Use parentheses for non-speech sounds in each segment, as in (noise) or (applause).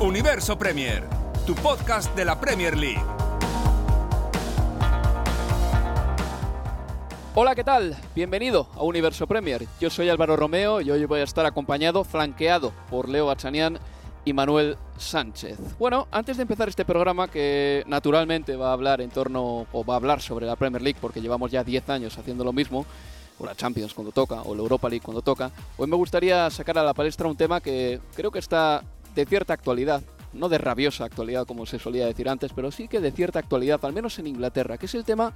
Universo Premier, tu podcast de la Premier League. Hola, ¿qué tal? Bienvenido a Universo Premier. Yo soy Álvaro Romeo y hoy voy a estar acompañado, flanqueado por Leo Bachanian y Manuel Sánchez. Bueno, antes de empezar este programa, que naturalmente va a hablar en torno, o va a hablar sobre la Premier League, porque llevamos ya 10 años haciendo lo mismo, o la Champions cuando toca, o la Europa League cuando toca, hoy me gustaría sacar a la palestra un tema que creo que está de cierta actualidad, no de rabiosa actualidad como se solía decir antes, pero sí que de cierta actualidad, al menos en Inglaterra, que es el tema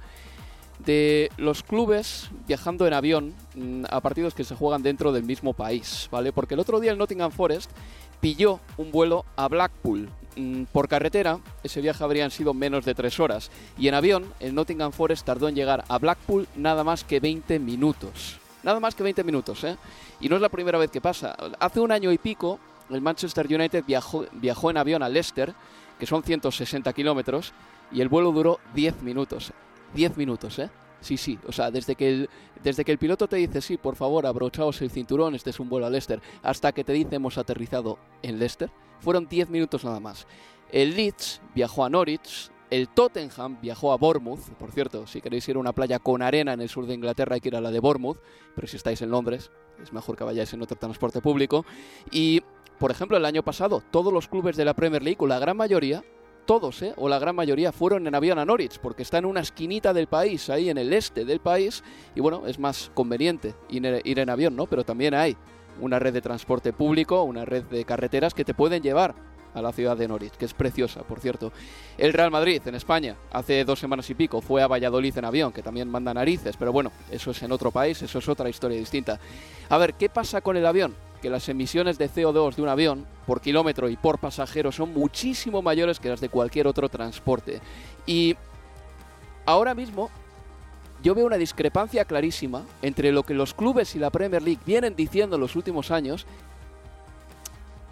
de los clubes viajando en avión mm, a partidos que se juegan dentro del mismo país, ¿vale? Porque el otro día el Nottingham Forest pilló un vuelo a Blackpool. Mm, Por carretera, ese viaje habrían sido menos de tres horas. Y en avión, el Nottingham Forest tardó en llegar a Blackpool nada más que 20 minutos. Nada más que 20 minutos, ¿eh? Y no es la primera vez que pasa. Hace un año y pico, el Manchester United viajó, viajó en avión a Leicester, que son 160 kilómetros, y el vuelo duró 10 minutos. 10 minutos, ¿eh? Sí, sí, o sea, desde que, el, desde que el piloto te dice, sí, por favor, abrochaos el cinturón, este es un vuelo a Leicester, hasta que te dice hemos aterrizado en Leicester, fueron 10 minutos nada más. El Leeds viajó a Norwich, el Tottenham viajó a Bournemouth, por cierto, si queréis ir a una playa con arena en el sur de Inglaterra hay que ir a la de Bournemouth, pero si estáis en Londres es mejor que vayáis en otro transporte público. Y, por ejemplo, el año pasado todos los clubes de la Premier League, o la gran mayoría, todos, ¿eh? o la gran mayoría, fueron en avión a Norwich, porque está en una esquinita del país, ahí en el este del país, y bueno, es más conveniente ir en avión, ¿no? Pero también hay una red de transporte público, una red de carreteras que te pueden llevar a la ciudad de Norwich, que es preciosa, por cierto. El Real Madrid, en España, hace dos semanas y pico, fue a Valladolid en avión, que también manda narices, pero bueno, eso es en otro país, eso es otra historia distinta. A ver, ¿qué pasa con el avión? que las emisiones de CO2 de un avión por kilómetro y por pasajero son muchísimo mayores que las de cualquier otro transporte. Y ahora mismo yo veo una discrepancia clarísima entre lo que los clubes y la Premier League vienen diciendo en los últimos años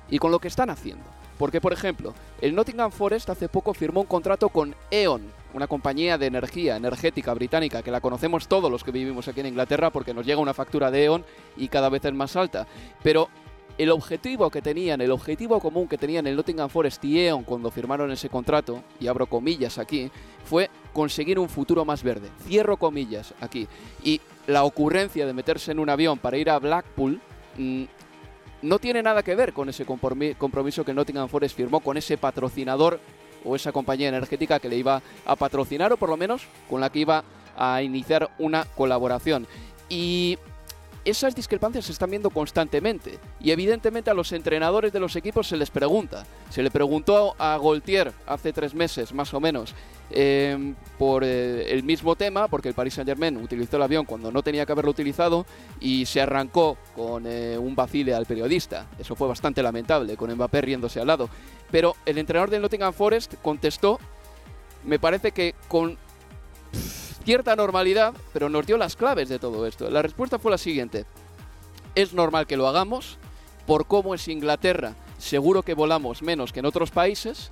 y con lo que están haciendo. Porque, por ejemplo, el Nottingham Forest hace poco firmó un contrato con E.ON, una compañía de energía energética británica que la conocemos todos los que vivimos aquí en Inglaterra porque nos llega una factura de E.ON y cada vez es más alta. Pero el objetivo que tenían, el objetivo común que tenían el Nottingham Forest y E.ON cuando firmaron ese contrato, y abro comillas aquí, fue conseguir un futuro más verde. Cierro comillas aquí. Y la ocurrencia de meterse en un avión para ir a Blackpool mmm, no tiene nada que ver con ese compromiso que Nottingham Forest firmó con ese patrocinador o esa compañía energética que le iba a patrocinar o por lo menos con la que iba a iniciar una colaboración. Y esas discrepancias se están viendo constantemente y evidentemente a los entrenadores de los equipos se les pregunta. Se le preguntó a Goltier hace tres meses más o menos eh, por eh, el mismo tema, porque el Paris Saint Germain utilizó el avión cuando no tenía que haberlo utilizado y se arrancó con eh, un vacile al periodista. Eso fue bastante lamentable, con Mbappé riéndose al lado. Pero el entrenador del Nottingham Forest contestó, me parece que con cierta normalidad, pero nos dio las claves de todo esto. La respuesta fue la siguiente. Es normal que lo hagamos, por cómo es Inglaterra, seguro que volamos menos que en otros países,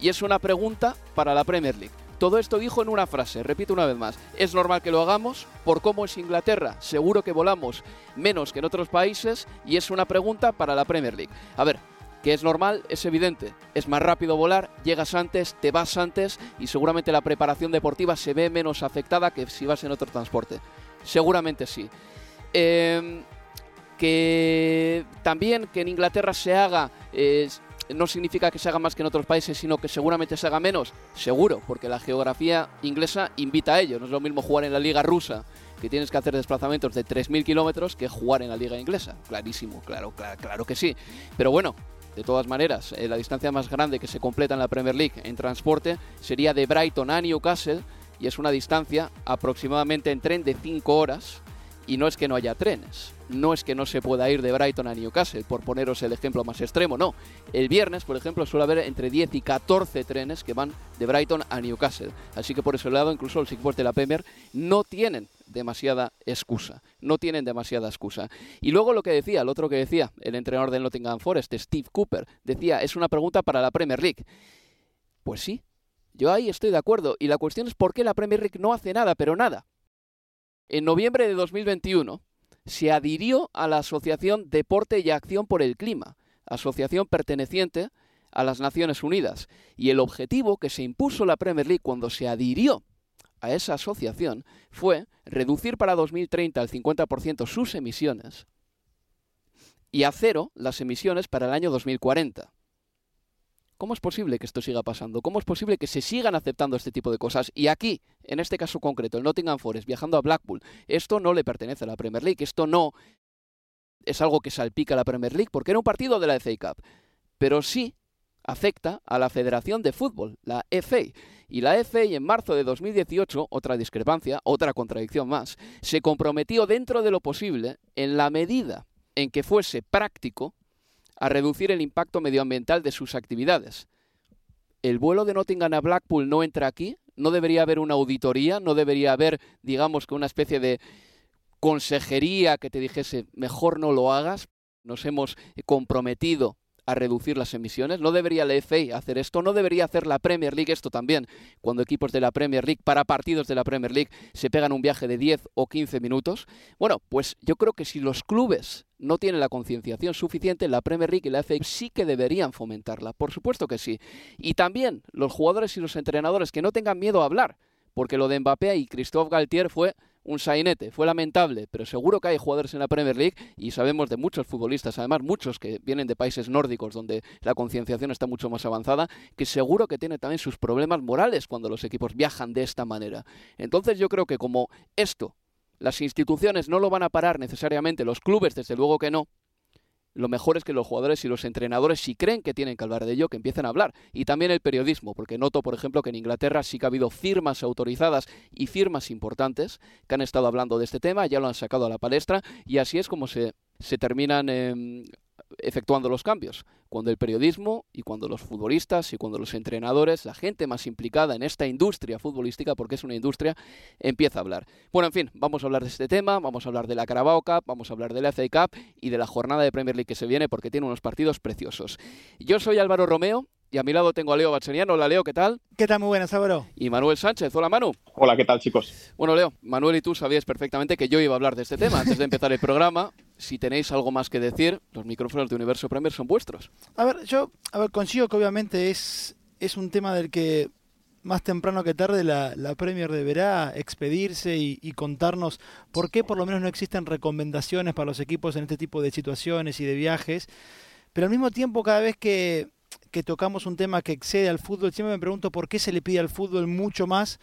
y es una pregunta para la Premier League. Todo esto dijo en una frase, repito una vez más, es normal que lo hagamos, por cómo es Inglaterra, seguro que volamos menos que en otros países, y es una pregunta para la Premier League. A ver, que es normal, es evidente. Es más rápido volar, llegas antes, te vas antes y seguramente la preparación deportiva se ve menos afectada que si vas en otro transporte. Seguramente sí. Eh, que también que en Inglaterra se haga... Eh, no significa que se haga más que en otros países, sino que seguramente se haga menos. Seguro, porque la geografía inglesa invita a ello. No es lo mismo jugar en la liga rusa que tienes que hacer desplazamientos de 3.000 kilómetros que jugar en la liga inglesa. Clarísimo, claro, claro, que sí. Pero bueno, de todas maneras, eh, la distancia más grande que se completa en la Premier League en transporte sería de Brighton a Newcastle y es una distancia aproximadamente en tren de 5 horas y no es que no haya trenes, no es que no se pueda ir de Brighton a Newcastle, por poneros el ejemplo más extremo, no. El viernes, por ejemplo, suele haber entre 10 y 14 trenes que van de Brighton a Newcastle. Así que por ese lado, incluso los equipos de la Premier no tienen demasiada excusa. No tienen demasiada excusa. Y luego lo que decía, el otro que decía, el entrenador del Nottingham Forest, Steve Cooper, decía, es una pregunta para la Premier League. Pues sí, yo ahí estoy de acuerdo. Y la cuestión es por qué la Premier League no hace nada, pero nada. En noviembre de 2021 se adhirió a la Asociación Deporte y Acción por el Clima, asociación perteneciente a las Naciones Unidas. Y el objetivo que se impuso la Premier League cuando se adhirió a esa asociación fue reducir para 2030 al 50% sus emisiones y a cero las emisiones para el año 2040. ¿Cómo es posible que esto siga pasando? ¿Cómo es posible que se sigan aceptando este tipo de cosas? Y aquí, en este caso concreto, el Nottingham Forest viajando a Blackpool, esto no le pertenece a la Premier League, esto no es algo que salpica a la Premier League, porque era un partido de la FA Cup, pero sí afecta a la Federación de Fútbol, la FA. Y la FA en marzo de 2018, otra discrepancia, otra contradicción más, se comprometió dentro de lo posible, en la medida en que fuese práctico, a reducir el impacto medioambiental de sus actividades. ¿El vuelo de Nottingham a Blackpool no entra aquí? ¿No debería haber una auditoría? ¿No debería haber, digamos, que una especie de consejería que te dijese, mejor no lo hagas? Nos hemos comprometido a reducir las emisiones. ¿No debería la FA hacer esto? ¿No debería hacer la Premier League esto también? Cuando equipos de la Premier League, para partidos de la Premier League, se pegan un viaje de 10 o 15 minutos. Bueno, pues yo creo que si los clubes no tienen la concienciación suficiente, la Premier League y la FA sí que deberían fomentarla. Por supuesto que sí. Y también los jugadores y los entrenadores que no tengan miedo a hablar, porque lo de Mbappé y Christophe Galtier fue un sainete. Fue lamentable, pero seguro que hay jugadores en la Premier League y sabemos de muchos futbolistas, además muchos que vienen de países nórdicos donde la concienciación está mucho más avanzada, que seguro que tienen también sus problemas morales cuando los equipos viajan de esta manera. Entonces yo creo que como esto, las instituciones no lo van a parar necesariamente, los clubes desde luego que no, lo mejor es que los jugadores y los entrenadores, si creen que tienen que hablar de ello, que empiecen a hablar. Y también el periodismo, porque noto, por ejemplo, que en Inglaterra sí que ha habido firmas autorizadas y firmas importantes que han estado hablando de este tema, ya lo han sacado a la palestra, y así es como se, terminan eh, efectuando los cambios. Cuando el periodismo y cuando los futbolistas y cuando los entrenadores, la gente más implicada en esta industria futbolística, porque es una industria, empieza a hablar. Bueno, en fin, vamos a hablar de este tema, vamos a hablar de la Carabao Cup, vamos a hablar de la FA Cup y de la jornada de Premier League que se viene porque tiene unos partidos preciosos. Yo soy Álvaro Romeo y a mi lado tengo a Leo Bachaniano. Hola Leo, ¿qué tal? ¿Qué tal? Muy buenas, Álvaro. Y Manuel Sánchez. Hola Manu. Hola, ¿qué tal chicos? Bueno Leo, Manuel y tú sabíais perfectamente que yo iba a hablar de este tema antes de empezar el programa. Si tenéis algo más que decir, los micrófonos de Universo Premier son vuestros. A ver, yo a ver, consigo que obviamente es, es un tema del que más temprano que tarde la, la Premier deberá expedirse y, y, contarnos por qué por lo menos no existen recomendaciones para los equipos en este tipo de situaciones y de viajes. Pero al mismo tiempo, cada vez que, que tocamos un tema que excede al fútbol, siempre me pregunto por qué se le pide al fútbol mucho más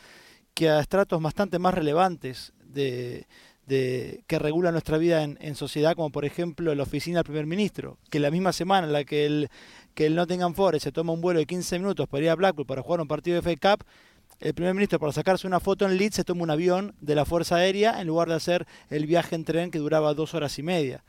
que a estratos bastante más relevantes de, de, que regula nuestra vida en, en, sociedad, como por ejemplo la oficina del primer ministro, que la misma semana en la que el, que el Nottingham Forest se toma un vuelo de 15 minutos para ir a Blackpool para jugar un partido de FA Cup, el primer ministro para sacarse una foto en Leeds se toma un avión de la Fuerza Aérea en lugar de hacer el viaje en tren que duraba dos horas y media.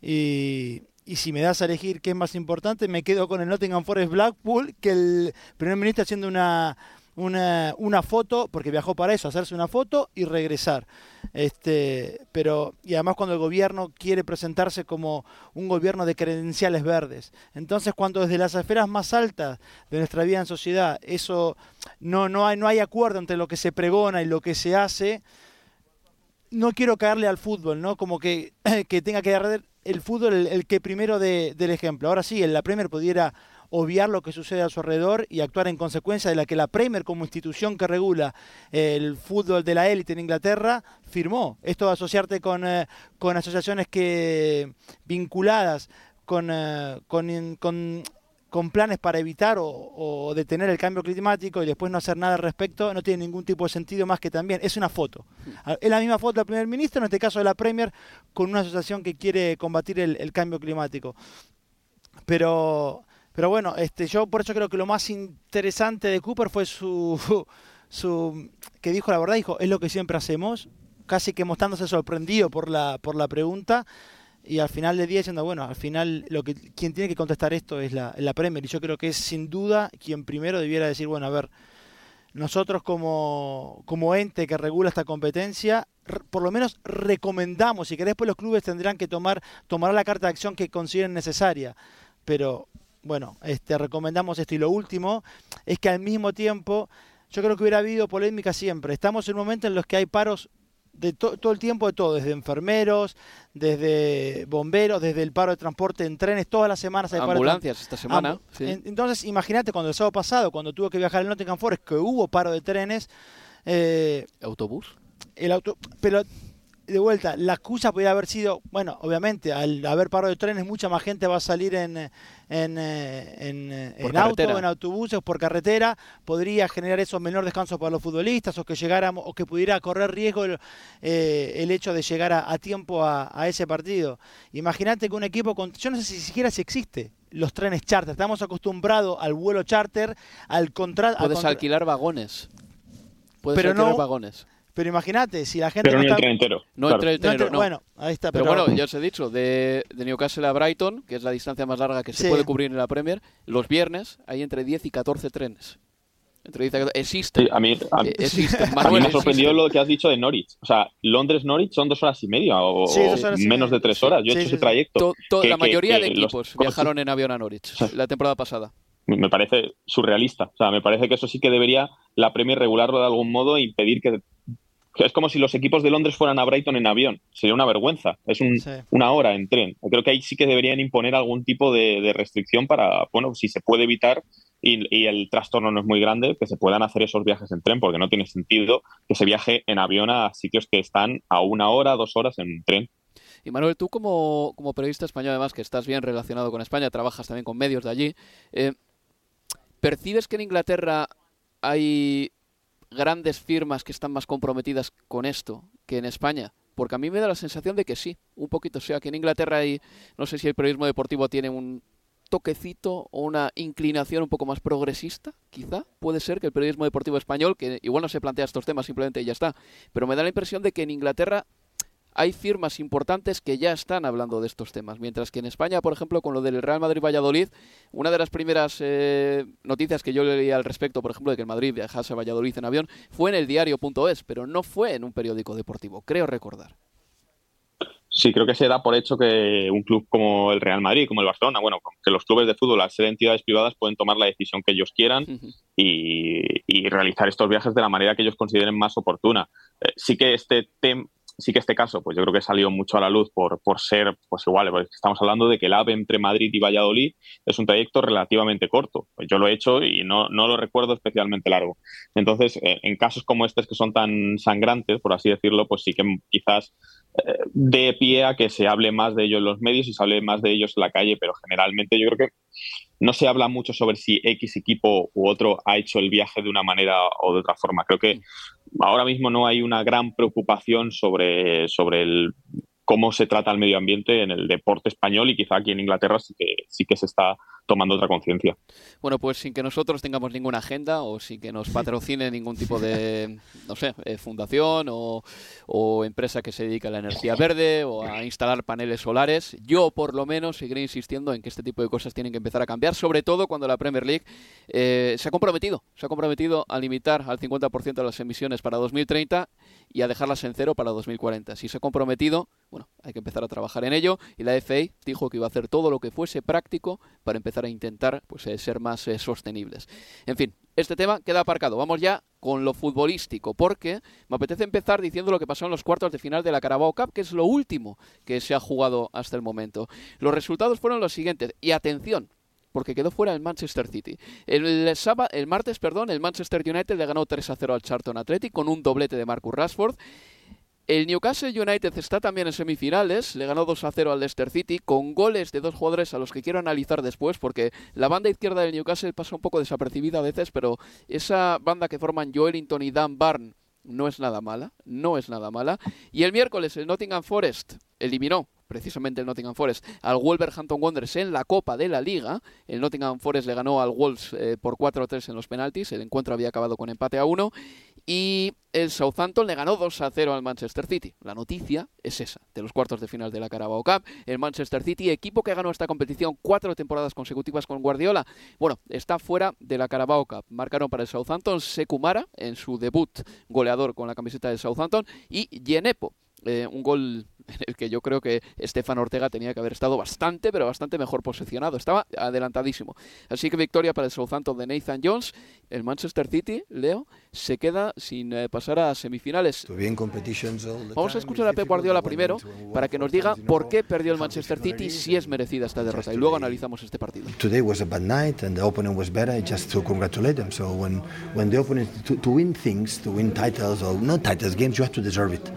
Y, y si me das a elegir qué es más importante, me quedo con el Nottingham Forest Blackpool que el primer ministro haciendo una, una, una, foto, porque viajó para eso, hacerse una foto y regresar. Este, pero, y además cuando el gobierno quiere presentarse como un gobierno de credenciales verdes. Entonces, cuando desde las esferas más altas de nuestra vida en sociedad, eso no, no, hay, no hay acuerdo entre lo que se pregona y lo que se hace, no quiero caerle al fútbol, ¿no? Como que, (clears throat) que tenga que dar el fútbol el, que primero de, del ejemplo. Ahora sí, en la Premier pudiera obviar lo que sucede a su alrededor y actuar en consecuencia de la que la Premier como institución que regula el fútbol de la élite en Inglaterra firmó. Esto a asociarte con, eh, con asociaciones que vinculadas con, eh, con, con con planes para evitar o, detener el cambio climático y después no hacer nada al respecto, no tiene ningún tipo de sentido más que también es una foto. Es la misma foto del primer ministro, en este caso de la Premier, con una asociación que quiere combatir el, cambio climático. Pero, pero bueno, este, yo por eso creo que lo más interesante de Cooper fue su, (laughs) su que dijo la verdad, dijo, es lo que siempre hacemos, casi que mostrándose sorprendido por la, por la pregunta y al final del día diciendo, bueno, al final lo que quien tiene que contestar esto es la, la Premier y yo creo que es sin duda quien primero debiera decir, bueno, a ver, nosotros como, como ente que regula esta competencia, por lo menos recomendamos, y que después los clubes tendrán que tomar, tomar la carta de acción que consideren necesaria, pero bueno, este, recomendamos esto y lo último es que al mismo tiempo yo creo que hubiera habido polémica siempre. Estamos en un momento en los que hay paros de todo el tiempo de todo, desde enfermeros, desde bomberos, desde el paro de transporte en trenes, todas las semanas hay Ambulancias esta semana. Entonces, imagínate cuando el sábado pasado, cuando tuvo que viajar el Nottingham Forest, que hubo paro de trenes. Eh, ¿Autobús? El auto, pero de vuelta, la excusa podría haber sido, bueno, obviamente, al haber paro de trenes, mucha más gente va a salir en, en, eh, en, eh, en auto, en autobuses, por carretera, podría generar esos menor descansos para los futbolistas, o que llegáramos, o que pudiera correr riesgo el, eh, hecho de llegar a, tiempo a, ese partido. Imagínate que un equipo con, yo no sé si siquiera si existe los trenes charter, estamos acostumbrados al vuelo charter, al contrato. Puedes alquilar vagones. Puedes pero alquilar vagones pero imagínate, si la gente. Pero no, no el tren entero. No el tren entero, no. Bueno, ahí está. Pero, bueno, ya os he dicho, de, Newcastle a Brighton, que es la distancia más larga que se puede cubrir en la Premier, los viernes hay entre 10 y 14 trenes. Entre 10 y 14. Existen. a mí, a, eh, (laughs) mí me sorprendió lo que has dicho de Norwich. O sea, Londres-Norwich son dos horas y media o, menos de tres horas. Yo he hecho ese trayecto. la mayoría de equipos viajaron en avión a Norwich la temporada pasada me parece surrealista. O sea, me parece que eso sí que debería la Premier regularlo de algún modo e impedir que es como si los equipos de Londres fueran a Brighton en avión. Sería una vergüenza. Es una hora en tren. Creo que ahí sí que deberían imponer algún tipo de, restricción para, bueno, si se puede evitar y, el trastorno no es muy grande, que se puedan hacer esos viajes en tren, porque no tiene sentido que se viaje en avión a sitios que están a una hora, dos horas en tren. Y Manuel, tú como, como periodista español, además que estás bien relacionado con España, trabajas también con medios de allí, eh, ¿percibes que en Inglaterra hay grandes firmas que están más comprometidas con esto que en España? Porque a mí me da la sensación de que sí, un poquito. O sea, que en Inglaterra hay, no sé si el periodismo deportivo tiene un toquecito o una inclinación un poco más progresista, quizá. Puede ser que el periodismo deportivo español, que igual no se plantea estos temas, simplemente ya está. Pero me da la impresión de que en Inglaterra hay firmas importantes que ya están hablando de estos temas, mientras que en España, por ejemplo, con lo del Real Madrid-Valladolid, una de las primeras eh, noticias que yo leí al respecto, por ejemplo, de que el Madrid viajase a Valladolid en avión, fue en el diario.es, pero no fue en un periódico deportivo, creo recordar. Sí, creo que se da por hecho que un club como el Real Madrid, como el Barcelona, bueno, que los clubes de fútbol, al ser entidades privadas, pueden tomar la decisión que ellos quieran y, realizar estos viajes de la manera que ellos consideren más oportuna. Eh, sí que este tema sí que este caso, pues yo creo que salió mucho a la luz por, por ser, pues igual, porque estamos hablando de que el AVE entre Madrid y Valladolid es un trayecto relativamente corto. Pues yo lo he hecho y no, no lo recuerdo especialmente largo. Entonces, eh, en casos como estos que son tan sangrantes, por así decirlo, pues sí que quizás eh, de pie a que se hable más de ellos en los medios y se hable más de ellos en la calle, pero generalmente yo creo que no se habla mucho sobre si X equipo u otro ha hecho el viaje de una manera o de otra forma. Creo que ahora mismo no hay una gran preocupación sobre, sobre el cómo se trata el medio ambiente en el deporte español y quizá aquí en Inglaterra sí que, sí que se está tomando otra conciencia. Bueno, pues sin que nosotros tengamos ninguna agenda o sin que nos patrocine ningún tipo de, (laughs) no sé, eh, fundación o, o, empresa que se dedica a la energía verde o a instalar paneles solares, yo por lo menos seguiré insistiendo en que este tipo de cosas tienen que empezar a cambiar, sobre todo cuando la Premier League eh, se ha comprometido, se ha comprometido a limitar al 50% las emisiones para 2030 y a dejarlas en cero para 2040. Si se ha comprometido, bueno, hay que empezar a trabajar en ello y la FA dijo que iba a hacer todo lo que fuese práctico para empezar a intentar pues, eh, ser más eh, sostenibles. En fin, este tema queda aparcado. Vamos ya con lo futbolístico, porque me apetece empezar diciendo lo que pasó en los cuartos de final de la Carabao Cup, que es lo último que se ha jugado hasta el momento. Los resultados fueron los siguientes, y atención, porque quedó fuera el Manchester City. El, sábado, el martes, perdón, el Manchester United le ganó 3 a 0 al Charlton Athletic con un doblete de Marcus Rashford. El Newcastle United está también en semifinales, le ganó 2 a 0 al Leicester City con goles de dos jugadores a los que quiero analizar después porque la banda izquierda del Newcastle pasa un poco desapercibida a veces, pero esa banda que forman Joelinton y Dan Barn no es nada mala, no es nada mala. Y el miércoles el Nottingham Forest eliminó precisamente el Nottingham Forest, al Wolverhampton Wanderers en la Copa de la Liga. El Nottingham Forest le ganó al Wolves eh, por 4-3 en los penaltis. El encuentro había acabado con empate a 1. Y el Southampton le ganó 2 a 0 al Manchester City. La noticia es esa, de los cuartos de final de la Carabao Cup. El Manchester City, equipo que ganó esta competición cuatro temporadas consecutivas con Guardiola, bueno, está fuera de la Carabao Cup. Marcaron para el Southampton Sekumara en su debut goleador con la camiseta del Southampton y Yenepo eh, un gol (laughs) en el que yo creo que Estefan Ortega tenía que haber estado bastante, pero bastante mejor posicionado. Estaba adelantadísimo. Así que victoria para el Southampton de Nathan Jones. El Manchester City, Leo, se queda sin eh, pasar a semifinales. Vamos a escuchar a Pep Guardiola primero para que nos diga por qué perdió el Manchester City si es merecida esta derrota. Y luego analizamos este partido. Today was a bad night and the opponent was better. Just to congratulate them. So when when the opponent to, to win things, to win titles or not titles games, you have to deserve it.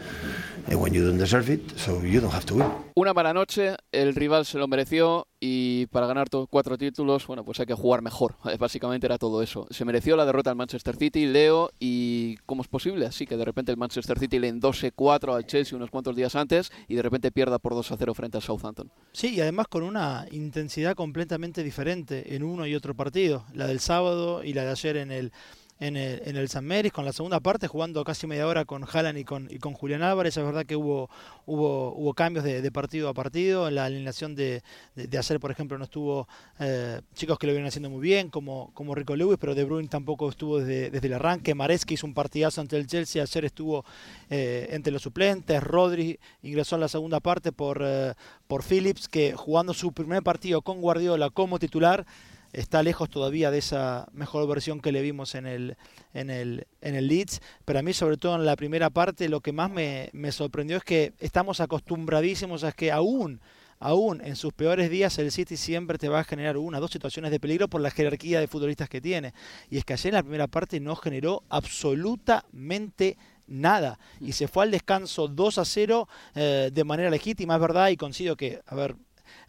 Una mala noche, el rival se lo mereció y para ganar cuatro títulos, bueno, pues hay que jugar mejor. (laughs) Básicamente era todo eso. Se mereció la derrota al Manchester City, Leo, y ¿cómo es posible? Así que de repente el Manchester City le endose 4 al Chelsea unos cuantos días antes y de repente pierda por 2 a 0 frente al Southampton. Sí, y además con una intensidad completamente diferente en uno y otro partido. La del sábado y la de ayer en el en el, en el San Meris con la segunda parte, jugando casi media hora con Haaland y con, y con Julián Álvarez. Es verdad que hubo, hubo, hubo cambios de, partido a partido. En la alineación de, de, hacer, por ejemplo, no estuvo eh, chicos que lo vienen haciendo muy bien, como, como Rico Lewis, pero De Bruyne tampoco estuvo desde, desde el arranque. Maresca hizo un partidazo ante el Chelsea, ayer estuvo eh, entre los suplentes. Rodri ingresó en la segunda parte por, eh, por Phillips, que jugando su primer partido con Guardiola como titular está lejos todavía de esa mejor versión que le vimos en el, en el, en el Leeds, pero a mí sobre todo en la primera parte lo que más me, me sorprendió es que estamos acostumbradísimos a que aún aún en sus peores días el City siempre te va a generar una dos situaciones de peligro por la jerarquía de futbolistas que tiene. Y es que ayer en la primera parte no generó absolutamente nada. Y se fue al descanso 2 a 0 eh, de manera legítima, es verdad, y consigo que, a ver,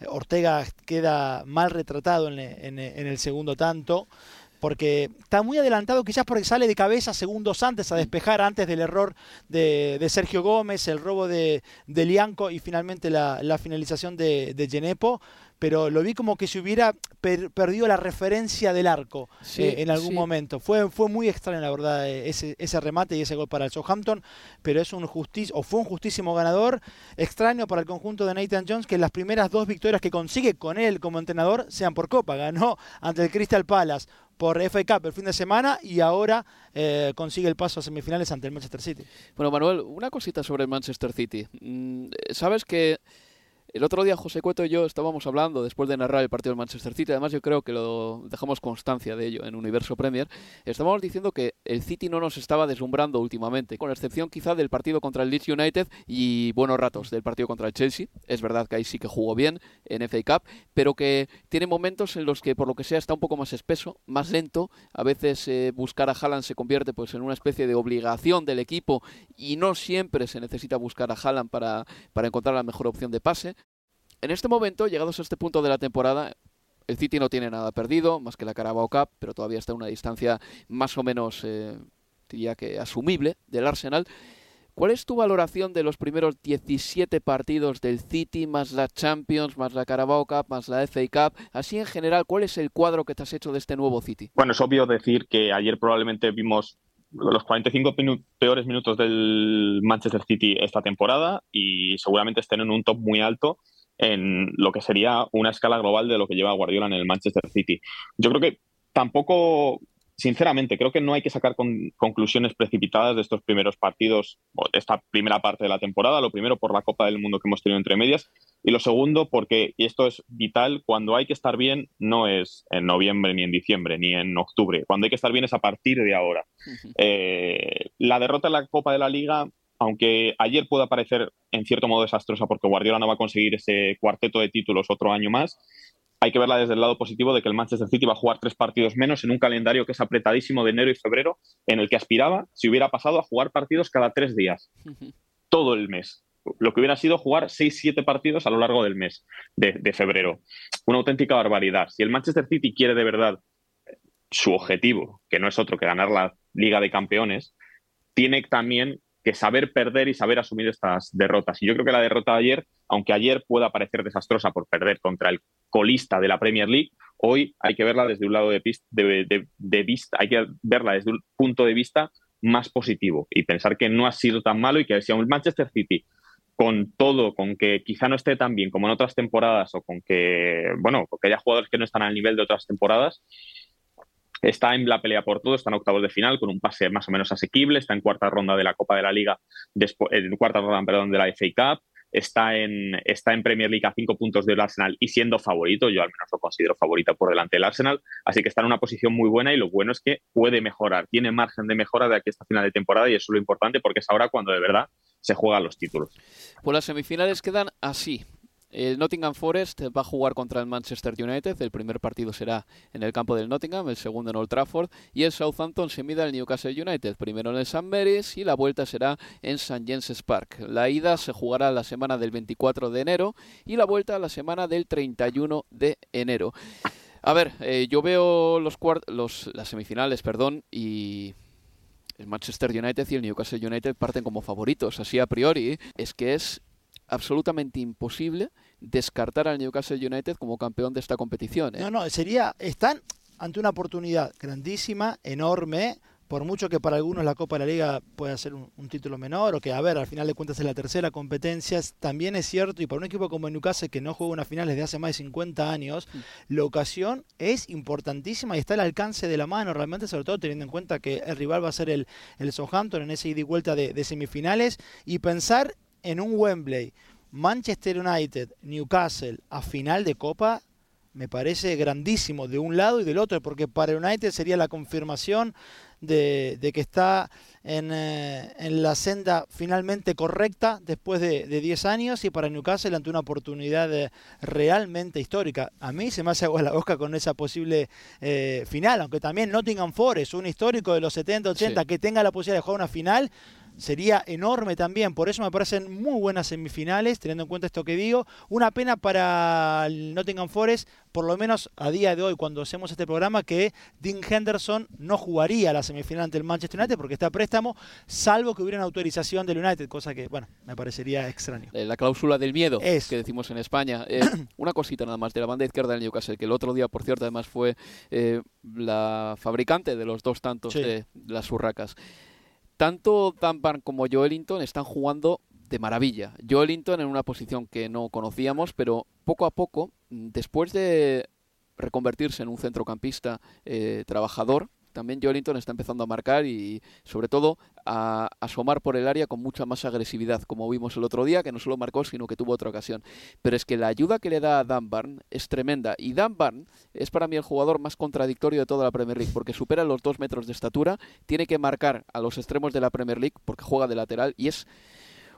Ortega queda mal retratado en, el segundo tanto porque está muy adelantado, quizás porque sale de cabeza segundos antes a despejar antes del error de, Sergio Gómez, el robo de, de Lianco y finalmente la, finalización de, de Genepo pero lo vi como que se hubiera perdido la referencia del arco eh, en algún momento. Fue, fue muy extraño, la verdad, eh, ese, ese remate y ese gol para el Southampton, pero es un o fue un justísimo ganador. Extraño para el conjunto de Nathan Jones que las primeras dos victorias que consigue con él como entrenador sean por Copa. Ganó ante el Crystal Palace por FA Cup el fin de semana y ahora eh, consigue el paso a semifinales ante el Manchester City. Bueno, Manuel, una cosita sobre el Manchester City. Mm, Sabes que el otro día José Cueto y yo estábamos hablando después de narrar el partido del Manchester City, además yo creo que lo dejamos constancia de ello en Universo Premier, estábamos diciendo que el City no nos estaba deslumbrando últimamente, con excepción quizá del partido contra el Leeds United y buenos ratos del partido contra el Chelsea. Es verdad que ahí sí que jugó bien en FA Cup, pero que tiene momentos en los que por lo que sea está un poco más espeso, más lento, a veces eh, buscar a Haaland se convierte pues en una especie de obligación del equipo y no siempre se necesita buscar a Haaland para, para encontrar la mejor opción de pase. En este momento, llegados a este punto de la temporada, el City no tiene nada perdido, más que la Carabao Cup, pero todavía está a una distancia más o menos, eh, diría que asumible, del Arsenal. ¿Cuál es tu valoración de los primeros 17 partidos del City, más la Champions, más la Carabao Cup, más la FA Cup? Así en general, ¿cuál es el cuadro que te has hecho de este nuevo City? Bueno, es obvio decir que ayer probablemente vimos los 45 peores minutos del Manchester City esta temporada y seguramente estén en un top muy alto en lo que sería una escala global de lo que lleva Guardiola en el Manchester City. Yo creo que tampoco, sinceramente, creo que no hay que sacar conclusiones precipitadas de estos primeros partidos, de esta primera parte de la temporada. Lo primero por la Copa del Mundo que hemos tenido entre medias y lo segundo porque, y esto es vital, cuando hay que estar bien no es en noviembre ni en diciembre ni en octubre. Cuando hay que estar bien es a partir de ahora. Eh, la derrota en la Copa de la Liga aunque ayer pueda parecer en cierto modo desastrosa porque Guardiola no va a conseguir ese cuarteto de títulos otro año más, hay que verla desde el lado positivo de que el Manchester City va a jugar tres partidos menos en un calendario que es apretadísimo de enero y febrero, en el que aspiraba, si hubiera pasado, a jugar partidos cada tres días. todo el mes. Lo que hubiera sido jugar 6-7 partidos a lo largo del mes de, de febrero. Una auténtica barbaridad. Si el Manchester City quiere de verdad su objetivo, que no es otro que ganar la Liga de Campeones, tiene también que saber perder y saber asumir estas derrotas. Y yo creo que la derrota de ayer, aunque ayer pueda parecer desastrosa por perder contra el colista de la Premier League, hoy hay que verla desde un lado de, de, vista, hay que verla desde un punto de vista más positivo y pensar que no ha sido tan malo y que si un Manchester City con todo, con que quizá no esté tan bien como en otras temporadas o con que, bueno, porque haya jugadores que no están al nivel de otras temporadas, Está en la pelea por todo, está en octavos de final con un pase más o menos asequible, está en cuarta ronda de la Copa de la Liga, en cuarta ronda, perdón, de la FA Cup, está en, está en Premier League a cinco puntos del Arsenal y siendo favorito, yo al menos lo considero favorito por delante del Arsenal, así que está en una posición muy buena y lo bueno es que puede mejorar, tiene margen de mejora de aquí hasta final de temporada y eso es lo importante porque es ahora cuando de verdad se juegan los títulos. Pues las semifinales quedan así. El Nottingham Forest va a jugar contra el Manchester United. El primer partido será en el campo del Nottingham, el segundo en Old Trafford. Y el Southampton se mide al Newcastle United, primero en el St. Mary's y la vuelta será en St. James's Park. La ida se jugará la semana del 24 de enero y la vuelta la semana del 31 de enero. A ver, eh, yo veo los, los las semifinales, perdón, y el Manchester United y el Newcastle United parten como favoritos, así a priori. Es que es absolutamente imposible descartar al Newcastle United como campeón de esta competición. ¿eh? No, no, sería, están ante una oportunidad grandísima, enorme, por mucho que para algunos la Copa de la Liga pueda ser un, título menor, o que, a ver, al final de cuentas es la tercera competencia, también es cierto, y para un equipo como Newcastle que no juega una final desde hace más de 50 años, mm. la ocasión es importantísima y está al alcance de la mano, realmente, sobre todo teniendo en cuenta que el rival va a ser el, el Southampton en esa ida y vuelta de, de semifinales, y pensar en un Wembley, Manchester United, Newcastle a final de Copa, me parece grandísimo de un lado y del otro, porque para United sería la confirmación de, que está eh, en, la senda finalmente correcta después de, 10 años y para Newcastle ante una oportunidad eh, realmente histórica. A mí se me hace agua la boca con esa posible eh, final, aunque también Nottingham Forest, un histórico de los 70-80, que tenga la posibilidad de jugar una final, sería enorme también. Por eso me parecen muy buenas semifinales, teniendo en cuenta esto que digo. Una pena para el Nottingham Forest, por lo menos a día de hoy, cuando hacemos este programa, que Dean Henderson no jugaría la semifinal ante el Manchester United porque está a préstamo, salvo que hubiera una autorización del United, cosa que, bueno, me parecería extraño. Eh, la cláusula del miedo, es. que decimos en España. Eh, (coughs) una cosita nada más de la banda izquierda del Newcastle, que el otro día, por cierto, además fue eh, la fabricante de los dos tantos de las urracas tanto Dunbar como Joelinton están jugando de maravilla. Joelinton en una posición que no conocíamos, pero poco a poco, después de reconvertirse en un centrocampista eh, trabajador, también Joelinton está empezando a marcar y sobre todo a, asomar por el área con mucha más agresividad, como vimos el otro día, que no solo marcó, sino que tuvo otra ocasión. Pero es que la ayuda que le da a Dan Barn es tremenda. Y Dan Barn es para mí el jugador más contradictorio de toda la Premier League, porque supera los dos metros de estatura, tiene que marcar a los extremos de la Premier League porque juega de lateral y es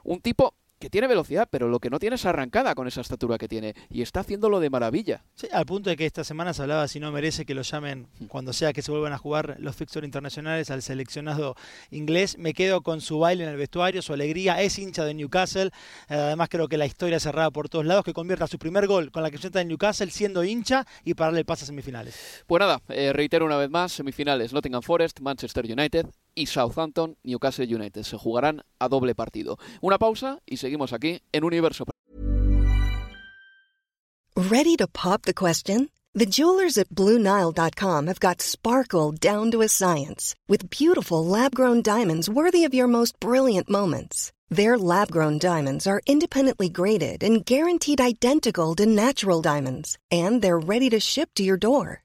un tipo que tiene velocidad, pero lo que no tiene es arrancada con esa estatura que tiene. Y está haciéndolo de maravilla. Sí, al punto de que esta semana se hablaba si no merece que lo llamen mm. cuando sea que se vuelvan a jugar los fixtures internacionales al seleccionado inglés. Me quedo con su baile en el vestuario, su alegría. Es hincha de Newcastle. Eh, además, creo que la historia cerrada por todos lados, que convierta su primer gol con la que presenta en Newcastle siendo hincha y para darle el pase a semifinales. Pues nada, eh, reitero una vez más: semifinales Nottingham Forest, Manchester United, y Southampton, Newcastle United. Se jugarán a doble partido. Una pausa y seguimos aquí en Universo. Ready to pop the question? The jewelers at BlueNile.com have got sparkle down to a science with beautiful lab-grown diamonds worthy of your most brilliant moments. Their lab-grown diamonds are independently graded and guaranteed identical to natural diamonds, and they're ready to ship to your door.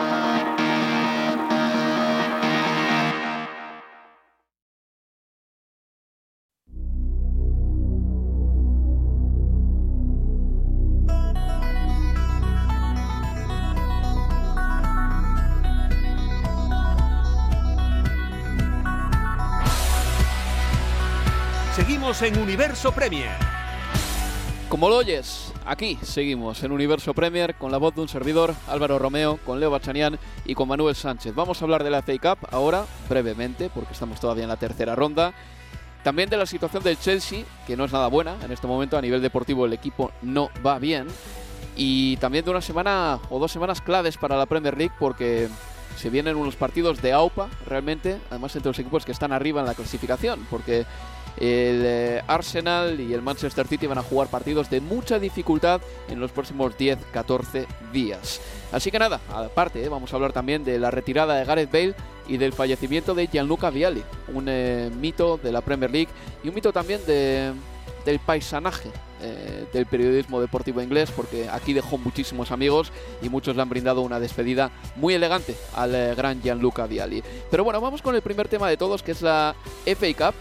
En Universo Premier. Como lo oyes, aquí seguimos en Universo Premier con la voz de un servidor, Álvaro Romeo, con Leo Bachanian y con Manuel Sánchez. Vamos a hablar de la FA Cup ahora, brevemente, porque estamos todavía en la tercera ronda. También de la situación del Chelsea, que no es nada buena en este momento. A nivel deportivo el equipo no va bien. Y también de una semana o dos semanas claves para la Premier League porque se vienen unos partidos de AUPA realmente, además entre los equipos que están arriba en la clasificación, porque el eh, Arsenal y el Manchester City van a jugar partidos de mucha dificultad en los próximos 10-14 días. Así que nada, aparte, eh, vamos a hablar también de la retirada de Gareth Bale y del fallecimiento de Gianluca Vialli, un eh, mito de la Premier League y un mito también de, del paisanaje eh, del periodismo deportivo inglés, porque aquí dejó muchísimos amigos y muchos le han brindado una despedida muy elegante al eh, gran Gianluca Vialli. Pero bueno, vamos con el primer tema de todos, que es la FA Cup,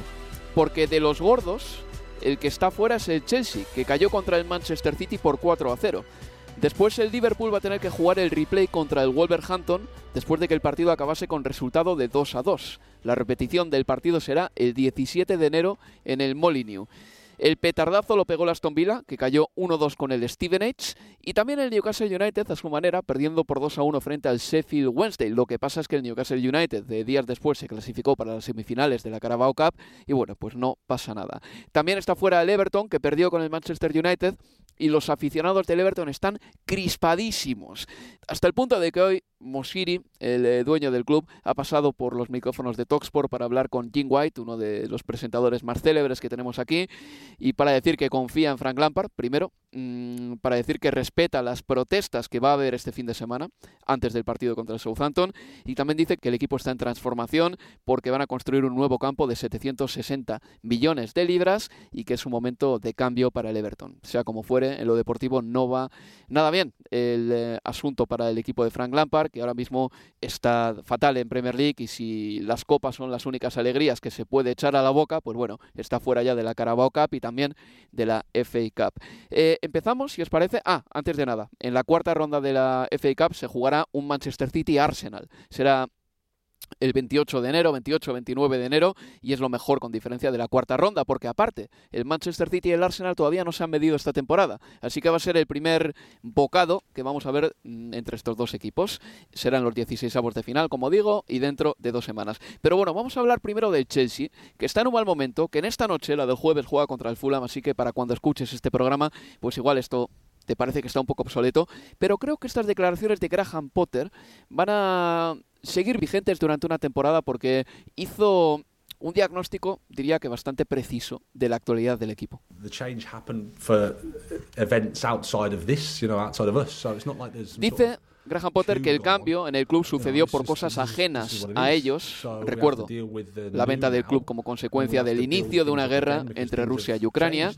porque de los gordos, el que está fuera es el Chelsea, que cayó contra el Manchester City por 4 a 0. Después el Liverpool va a tener que jugar el replay contra el Wolverhampton después de que el partido acabase con resultado de 2 a 2. La repetición del partido será el 17 de enero en el Molineux. El petardazo lo pegó el Aston Villa, que cayó 1-2 con el Stevenage, y también el Newcastle United a su manera, perdiendo por 2-1 frente al Sheffield Wednesday. Lo que pasa es que el Newcastle United de días después se clasificó para las semifinales de la Carabao Cup, y bueno, pues no pasa nada. También está fuera el Everton, que perdió con el Manchester United, y los aficionados del Everton están crispadísimos. Hasta el punto de que hoy Moshiri, el eh, dueño del club, ha pasado por los micrófonos de Talksport para hablar con Jim White, uno de los presentadores más célebres que tenemos aquí, y para decir que confía en Frank Lampard, primero, mmm, para decir que respeta las protestas que va a haber este fin de semana, antes del partido contra el Southampton, y también dice que el equipo está en transformación porque van a construir un nuevo campo de 760 millones de libras y que es un momento de cambio para el Everton. Sea como fuere, en lo deportivo no va nada bien el eh, asunto para el equipo de Frank Lampard, que ahora mismo está fatal en Premier League y si las copas son las únicas alegrías que se puede echar a la boca, pues bueno, está fuera ya de la Carabao Cup y también de la FA Cup. Eh, empezamos, si os parece. Ah, antes de nada, en la cuarta ronda de la FA Cup se jugará un Manchester City Arsenal. Será el 28 de enero, 28-29 de enero, y es lo mejor con diferencia de la cuarta ronda, porque aparte, el Manchester City y el Arsenal todavía no se han medido esta temporada, así que va a ser el primer bocado que vamos a ver mm, entre estos dos equipos. Serán los 16 avos de final, como digo, y dentro de dos semanas. Pero bueno, vamos a hablar primero del Chelsea, que está en un mal momento, que en esta noche, la del jueves, juega contra el Fulham, así que para cuando escuches este programa, pues igual esto te parece que está un poco obsoleto, pero creo que estas declaraciones de Graham Potter van a seguir vigentes durante una temporada porque hizo un diagnóstico, diría que bastante preciso, de la actualidad del equipo. Dice Graham Potter que el cambio en el club sucedió por cosas ajenas a ellos. Recuerdo la venta del club como consecuencia del inicio de una guerra entre Rusia y Ucrania.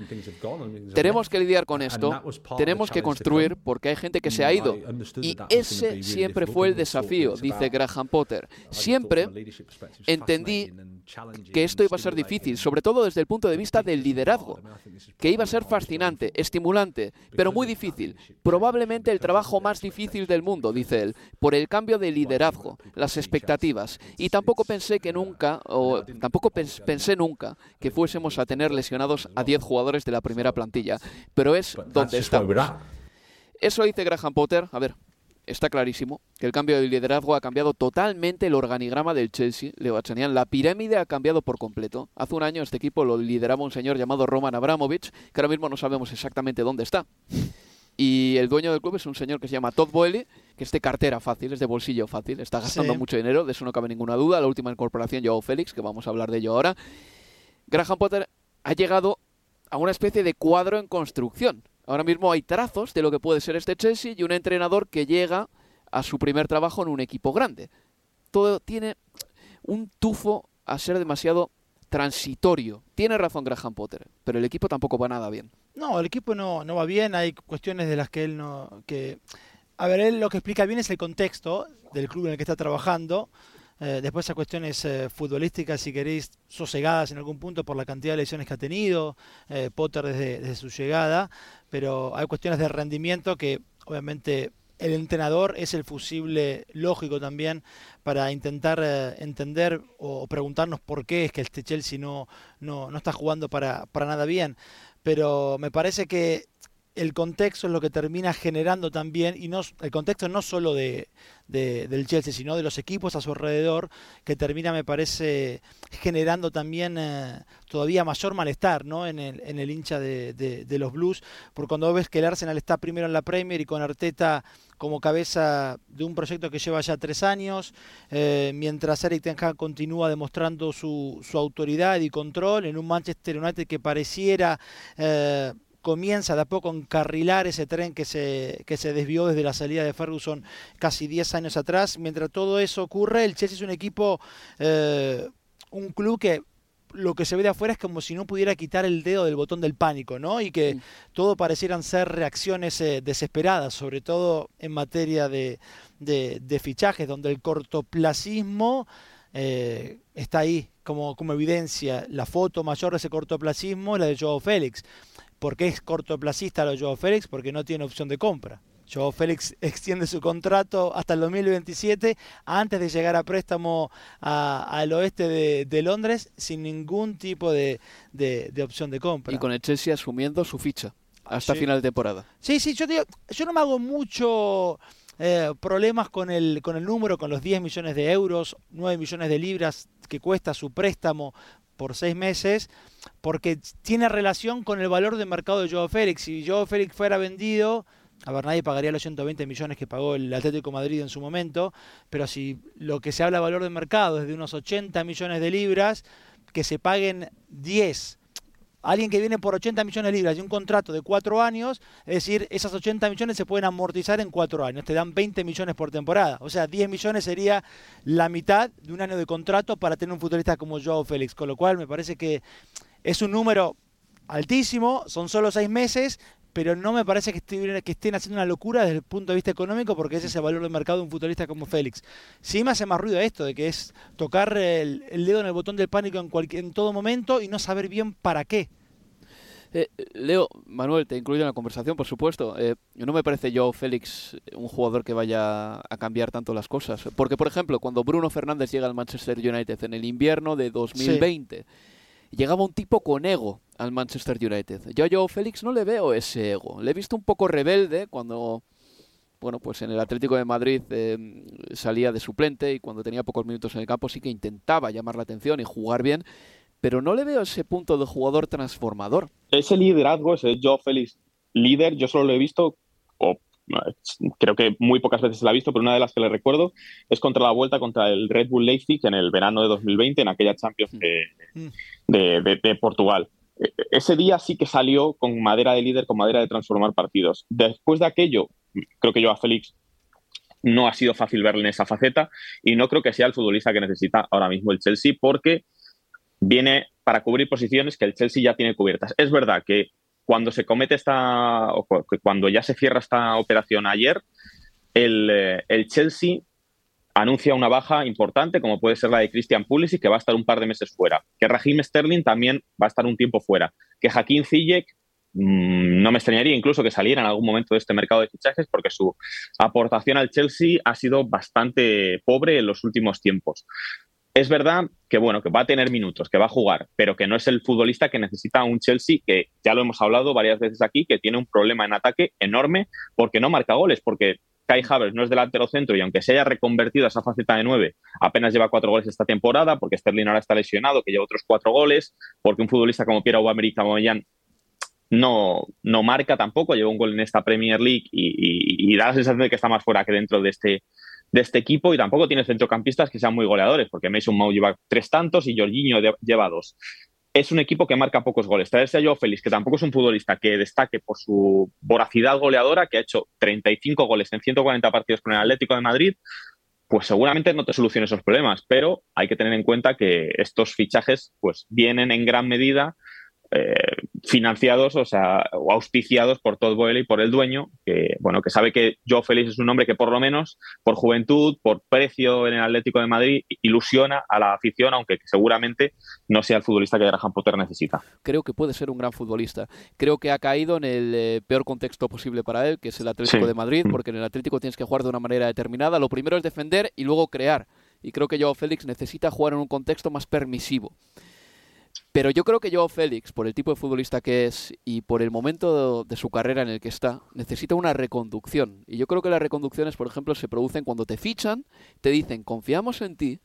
Tenemos que lidiar con esto, tenemos que construir porque hay gente que se ha ido. Y ese siempre fue el desafío, dice Graham Potter. Siempre entendí que esto iba a ser difícil, sobre todo desde el punto de vista del liderazgo, que iba a ser fascinante, estimulante, pero muy difícil. Probablemente el trabajo más difícil del mundo, dice él, por el cambio de liderazgo, las expectativas. Y tampoco pensé que nunca, o tampoco pensé nunca que fuésemos a tener lesionados a 10 jugadores de la primera plantilla. Pero es donde está. Eso dice Graham Potter. A ver, está clarísimo que el cambio de liderazgo ha cambiado totalmente el organigrama del Chelsea. Leo Achanian, la pirámide ha cambiado por completo. Hace un año este equipo lo lideraba un señor llamado Roman Abramovich, que ahora mismo no sabemos exactamente dónde está. Y el dueño del club es un señor que se llama Todd Boehly, que es de cartera fácil, es de bolsillo fácil, está gastando mucho dinero, de eso no cabe ninguna duda. La última incorporación, Joao Félix, que vamos a hablar de ello ahora. Graham Potter ha llegado a una especie de cuadro en construcción. Ahora mismo hay trazos de lo que puede ser este Chelsea y un entrenador que llega a su primer trabajo en un equipo grande. Todo tiene un tufo a ser demasiado transitorio. Tiene razón Graham Potter, pero el equipo tampoco va nada bien. No, el equipo no, no va bien, hay cuestiones de las que él no... Que... A ver, él lo que explica bien es el contexto del club en el que está trabajando, eh, después a cuestiones eh, futbolísticas, si queréis, sosegadas en algún punto por la cantidad de lesiones que ha tenido eh, Potter desde, su llegada, pero hay cuestiones de rendimiento que obviamente el entrenador es el fusible lógico también para intentar entender o, preguntarnos por qué es que este Chelsea no, no, no está jugando para, para nada bien. Pero me parece que el contexto es lo que termina generando también, y no, el contexto no solo de, del Chelsea, sino de los equipos a su alrededor, que termina, me parece, generando también eh, todavía mayor malestar ¿no? en, el, en el hincha de, de, los Blues, porque cuando ves que el Arsenal está primero en la Premier y con Arteta como cabeza de un proyecto que lleva ya tres años, eh, mientras Eric Ten Hag continúa demostrando su, su, autoridad y control en un Manchester United que pareciera... Eh, comienza de a poco a encarrilar ese tren que se, que se desvió desde la salida de Ferguson casi 10 años atrás. Mientras todo eso ocurre, el Chelsea es un equipo, eh, un club que lo que se ve de afuera es como si no pudiera quitar el dedo del botón del pánico, ¿no? Y que todo parecieran ser reacciones eh, desesperadas, sobre todo en materia de, de, fichajes, donde el cortoplacismo eh, está ahí como, como evidencia. La foto mayor de ese cortoplacismo es la de Joao Félix. ¿Por qué es cortoplacista lo de Joao Félix? Porque no tiene opción de compra. Joao Félix (laughs) extiende su contrato hasta el 2027 antes de llegar a préstamo al oeste de, Londres sin ningún tipo de, opción de compra. Y con el Chelsea asumiendo su ficha hasta final de temporada. Sí, sí, yo, digo, yo no me hago mucho eh, problemas con el, con el número, con los 10 millones de euros, 9 millones de libras que cuesta su préstamo por seis meses, porque tiene relación con el valor de mercado de Joao Félix. Si Joao Félix fuera vendido, a ver, nadie pagaría los 120 millones que pagó el Atlético Madrid en su momento, pero si lo que se habla de valor de mercado es de unos 80 millones de libras, que se paguen 10 alguien que viene por 80 millones de libras y un contrato de cuatro años, es decir, esas 80 millones se pueden amortizar en cuatro años, te dan 20 millones por temporada. O sea, 10 millones sería la mitad de un año de contrato para tener un futbolista como Joao Félix, con lo cual me parece que es un número altísimo, son solo seis meses, pero no me parece que, que estén haciendo una locura desde el punto de vista económico porque ese es el valor de mercado de un futbolista como Félix. Sí me hace más ruido esto, de que es tocar el, dedo en el botón del pánico en, cualquier, en todo momento y no saber bien para qué. Eh, Leo, Manuel, te incluyo en la conversación, por supuesto. Eh, no me parece yo, Félix, un jugador que vaya a cambiar tanto las cosas. Porque, por ejemplo, cuando Bruno Fernández llega al Manchester United en el invierno de 2020, llegaba un tipo con ego al Manchester United. Yo Joe Félix no le veo ese ego. Le he visto un poco rebelde cuando, bueno, pues en el Atlético de Madrid eh, salía de suplente y cuando tenía pocos minutos en el campo sí que intentaba llamar la atención y jugar bien, pero no le veo ese punto de jugador transformador. Ese liderazgo, ese Joe Félix líder, yo solo lo he visto, o creo que muy pocas veces se la ha visto, pero una de las que le recuerdo es contra la vuelta contra el Red Bull Leipzig en el verano de 2020, en aquella Champions mm. de, de, Portugal. E, ese día sí que salió con madera de líder, con madera de transformar partidos. Después de aquello, creo que yo a Félix no ha sido fácil verle en esa faceta y no creo que sea el futbolista que necesita ahora mismo el Chelsea porque viene para cubrir posiciones que el Chelsea ya tiene cubiertas. Es verdad que cuando se comete esta, o cuando ya se cierra esta operación ayer, el, eh, el Chelsea anuncia una baja importante, como puede ser la de Christian Pulisic, que va a estar un par de meses fuera. Que Raheem Sterling también va a estar un tiempo fuera. Que Hakim Ziyech mm, no me extrañaría incluso que saliera en algún momento de este mercado de fichajes, porque su aportación al Chelsea ha sido bastante pobre en los últimos tiempos. Es verdad que bueno, que va a tener minutos, que va a jugar, pero que no es el futbolista que necesita un Chelsea que ya lo hemos hablado varias veces aquí, que tiene un problema en ataque enorme porque no marca goles, porque Kai Havertz no es delantero centro y aunque se haya reconvertido a esa faceta de nueve, apenas lleva cuatro goles esta temporada, porque Sterling ahora está lesionado, que lleva otros cuatro goles, porque un futbolista como Pierre Aubameyang Aubameyang no, no marca tampoco, lleva un gol en esta Premier League y, da la sensación de que está más fuera que dentro de este, de este equipo y tampoco tiene centrocampistas que sean muy goleadores, porque Mason Mount lleva tres tantos y Jorginho lleva dos es un equipo que marca pocos goles. Traerse a Joe Félix, que tampoco es un futbolista que destaque por su voracidad goleadora, que ha hecho 35 goles en 140 partidos con el Atlético de Madrid, pues seguramente no te solucione esos problemas, pero hay que tener en cuenta que estos fichajes pues vienen en gran medida eh, financiados, o sea, o auspiciados por Todd Boyle y por el dueño, que bueno, que sabe que Joe Félix es un hombre que por lo menos por juventud, por precio en el Atlético de Madrid, ilusiona a la afición, aunque seguramente no sea el futbolista que Graham Potter necesita. Creo que puede ser un gran futbolista. Creo que ha caído en el eh, peor contexto posible para él, que es el Atlético de Madrid, mm. porque en el Atlético tienes que jugar de una manera determinada. Lo primero es defender y luego crear. Y creo que Joe Félix necesita jugar en un contexto más permisivo. Pero yo creo que Joao Félix, por el tipo de futbolista que es y por el momento de su carrera en el que está, necesita una reconducción. Y yo creo que las reconducciones, por ejemplo, se producen cuando te fichan, te dicen, confiamos en ti,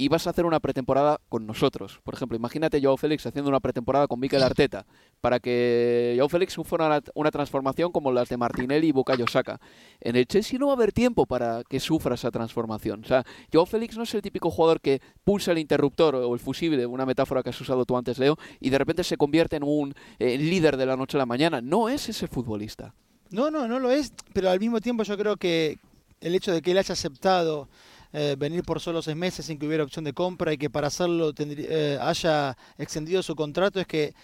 y vas a hacer una pretemporada con nosotros. Por ejemplo, imagínate Joao Félix haciendo una pretemporada con Mikel Arteta, para que Joao Félix fuera una, transformación como las de Martinelli y Bukayo Saka. En el Chelsea no va a haber tiempo para que sufra esa transformación. O sea, Joao Félix no es el típico jugador que pulsa el interruptor o el fusible, una metáfora que has usado tú antes, Leo, y de repente se convierte en un líder de la noche a la mañana. No es ese futbolista. No, no, no lo es, pero al mismo tiempo yo creo que el hecho de que él haya aceptado eh, venir por solo seis meses sin que hubiera opción de compra y que para hacerlo eh, haya extendido su contrato es que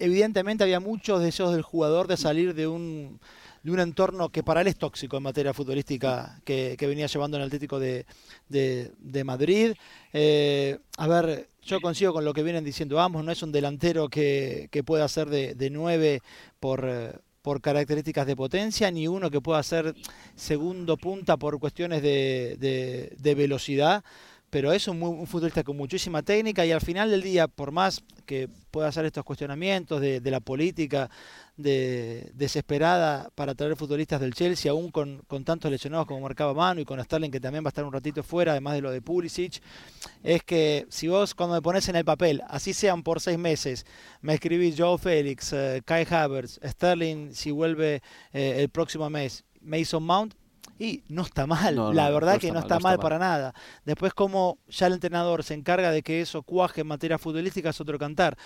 evidentemente había muchos deseos del jugador de salir de un, de un entorno que para él es tóxico en materia futbolística que, venía llevando en el Atlético de, de, Madrid. Eh, a ver, yo consigo con lo que vienen diciendo ambos, no es un delantero que, que pueda ser de nueve por por características de potencia, ni uno que pueda ser segundo punta por cuestiones de, velocidad, pero es un, futbolista con muchísima técnica y al final del día, por más que pueda hacer estos cuestionamientos de, de la política, de, desesperada para traer futbolistas del Chelsea, aún con, tantos lesionados como marcaba Manu y con Sterling que también va a estar un ratito fuera, además de lo de Pulisic, es que si vos cuando me pones en el papel, así sean por seis meses, me escribís Joe Félix, eh, Kai Havertz, Sterling si vuelve eh, el próximo mes, Mason Mount, y no está mal, la verdad que no está, mal, para nada. Después como ya el entrenador se encarga de que eso cuaje en materia futbolística es otro cantar.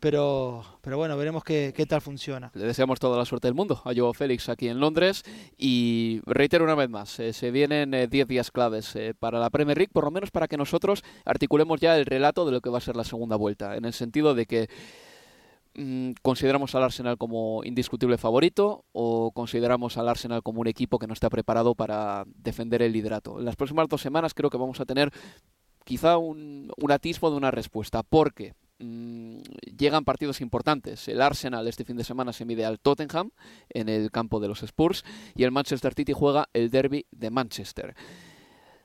Pero, pero bueno, veremos qué, qué, tal funciona. Le deseamos toda la suerte del mundo a Joao Félix aquí en Londres y reitero una vez más, eh, se vienen 10 eh, días claves eh, para la Premier League, por lo menos para que nosotros articulemos ya el relato de lo que va a ser la segunda vuelta, en el sentido de que consideramos al Arsenal como indiscutible favorito o consideramos al Arsenal como un equipo que no está preparado para defender el liderato. En las próximas dos semanas creo que vamos a tener quizá un, un atisbo de una respuesta, porque Mm, llegan partidos importantes. El Arsenal este fin de semana se mide al Tottenham en el campo de los Spurs y el Manchester City juega el derby de Manchester.